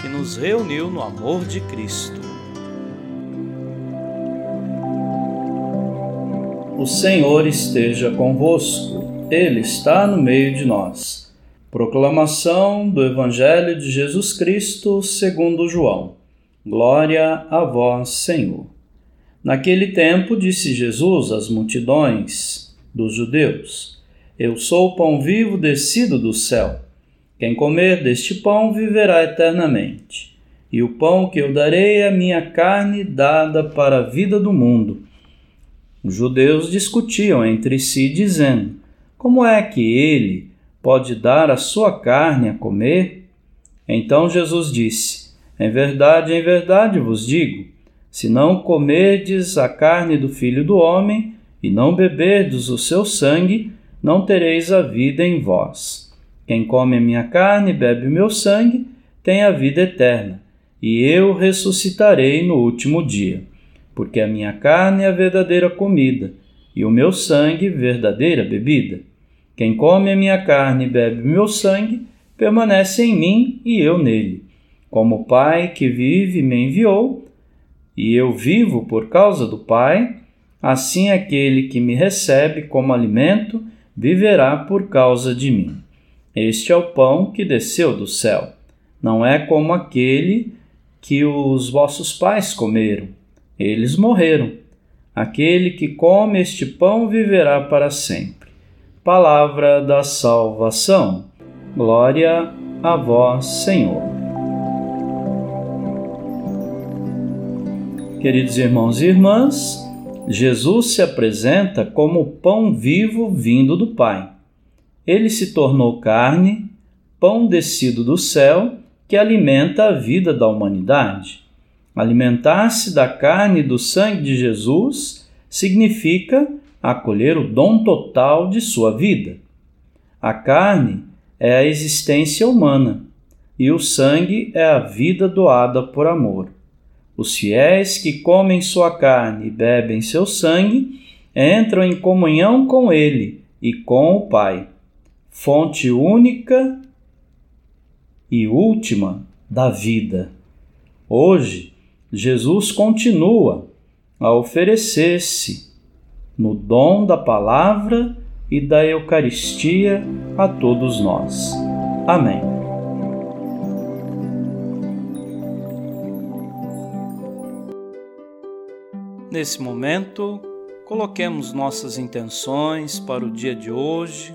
que nos reuniu no amor de Cristo. O Senhor esteja convosco, Ele está no meio de nós. Proclamação do Evangelho de Jesus Cristo segundo João. Glória a vós, Senhor. Naquele tempo disse Jesus às multidões dos judeus: Eu sou o pão vivo descido do céu. Quem comer deste pão viverá eternamente. E o pão que eu darei é a minha carne dada para a vida do mundo. Os judeus discutiam entre si, dizendo: Como é que ele pode dar a sua carne a comer? Então Jesus disse: Em verdade, em verdade vos digo: se não comerdes a carne do filho do homem e não beberdes o seu sangue, não tereis a vida em vós. Quem come a minha carne e bebe o meu sangue tem a vida eterna, e eu ressuscitarei no último dia. Porque a minha carne é a verdadeira comida, e o meu sangue verdadeira bebida. Quem come a minha carne e bebe o meu sangue permanece em mim e eu nele. Como o Pai que vive me enviou, e eu vivo por causa do Pai, assim aquele que me recebe como alimento viverá por causa de mim. Este é o pão que desceu do céu. Não é como aquele que os vossos pais comeram. Eles morreram. Aquele que come este pão viverá para sempre. Palavra da salvação. Glória a vós, Senhor. Queridos irmãos e irmãs, Jesus se apresenta como o pão vivo vindo do Pai ele se tornou carne, pão descido do céu, que alimenta a vida da humanidade. Alimentar-se da carne e do sangue de Jesus significa acolher o dom total de sua vida. A carne é a existência humana e o sangue é a vida doada por amor. Os fiéis que comem sua carne e bebem seu sangue entram em comunhão com ele e com o Pai fonte única e última da vida. Hoje, Jesus continua a oferecer-se no dom da palavra e da Eucaristia a todos nós. Amém. Nesse momento, coloquemos nossas intenções para o dia de hoje